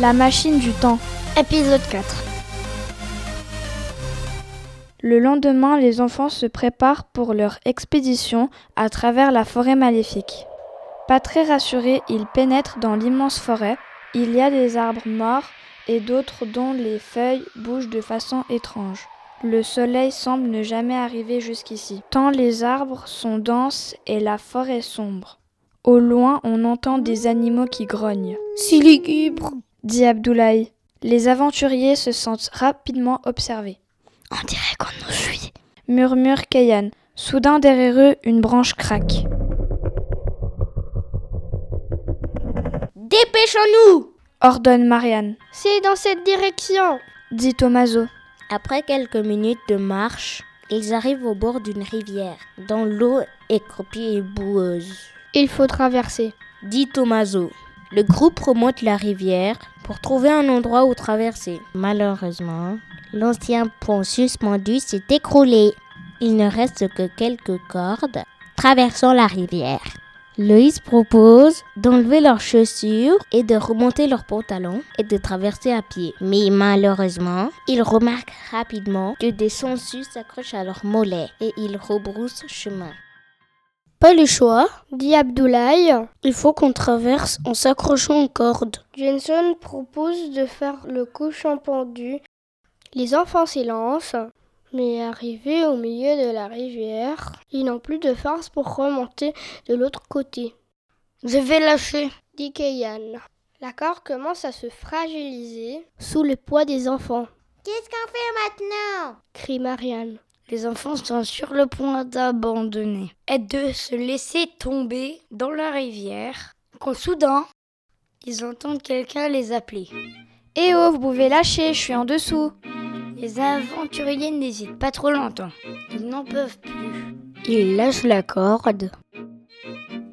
La machine du temps. Épisode 4. Le lendemain, les enfants se préparent pour leur expédition à travers la forêt maléfique. Pas très rassurés, ils pénètrent dans l'immense forêt. Il y a des arbres morts et d'autres dont les feuilles bougent de façon étrange. Le soleil semble ne jamais arriver jusqu'ici, tant les arbres sont denses et la forêt sombre. Au loin, on entend des animaux qui grognent. C'est lugubre, dit Abdoulaye. Les aventuriers se sentent rapidement observés. On dirait qu'on nous suit, murmure Kayan. Soudain, derrière eux, une branche craque. Dépêchons-nous ordonne Marianne. C'est dans cette direction, dit Tomaso. Après quelques minutes de marche, ils arrivent au bord d'une rivière, dont l'eau est croupie et boueuse. Il faut traverser, dit Tomaso. Le groupe remonte la rivière pour trouver un endroit où traverser. Malheureusement, l'ancien pont suspendu s'est écroulé. Il ne reste que quelques cordes traversant la rivière. Loïs propose d'enlever leurs chaussures et de remonter leurs pantalons et de traverser à pied. Mais malheureusement, il remarque rapidement que des sangsues s'accrochent à leurs mollets et ils rebroussent chemin. Pas le choix, dit Abdoulaye. Il faut qu'on traverse en s'accrochant aux cordes. Jenson propose de faire le couchant pendu. Les enfants s'élancent. Mais arrivés au milieu de la rivière, ils n'ont plus de force pour remonter de l'autre côté. Je vais lâcher, dit Kayan. La corde commence à se fragiliser sous le poids des enfants. Qu'est-ce qu'on fait maintenant? crie Marianne. Les enfants sont sur le point d'abandonner et de se laisser tomber dans la rivière quand soudain, ils entendent quelqu'un les appeler. Eh oh, vous pouvez lâcher, je suis en dessous. Les aventuriers n'hésitent pas trop longtemps. Ils n'en peuvent plus. Ils lâchent la corde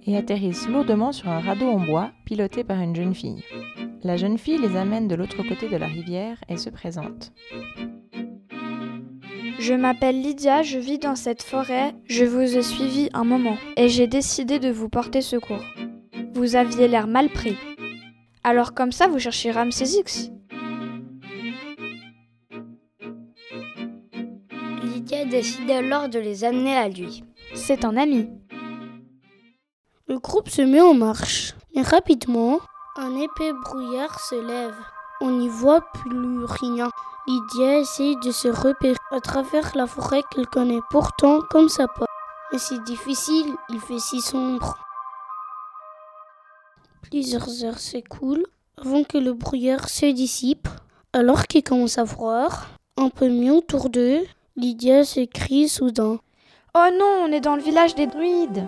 et atterrissent lourdement sur un radeau en bois piloté par une jeune fille. La jeune fille les amène de l'autre côté de la rivière et se présente. Je m'appelle Lydia, je vis dans cette forêt, je vous ai suivi un moment et j'ai décidé de vous porter secours. Vous aviez l'air mal pris. Alors comme ça, vous cherchez Ramsès X Lydia décide alors de les amener à lui. C'est un ami. Le groupe se met en marche, mais rapidement, un épais brouillard se lève. On n'y voit plus rien. Lydia essaye de se repérer à travers la forêt qu'elle connaît pourtant comme sa porte. Mais c'est difficile, il fait si sombre. Plusieurs heures s'écoulent avant que le brouillard se dissipe. Alors qu'il commence à voir, un peu mieux autour d'eux, Lydia s'écrie soudain. Oh non, on est dans le village des druides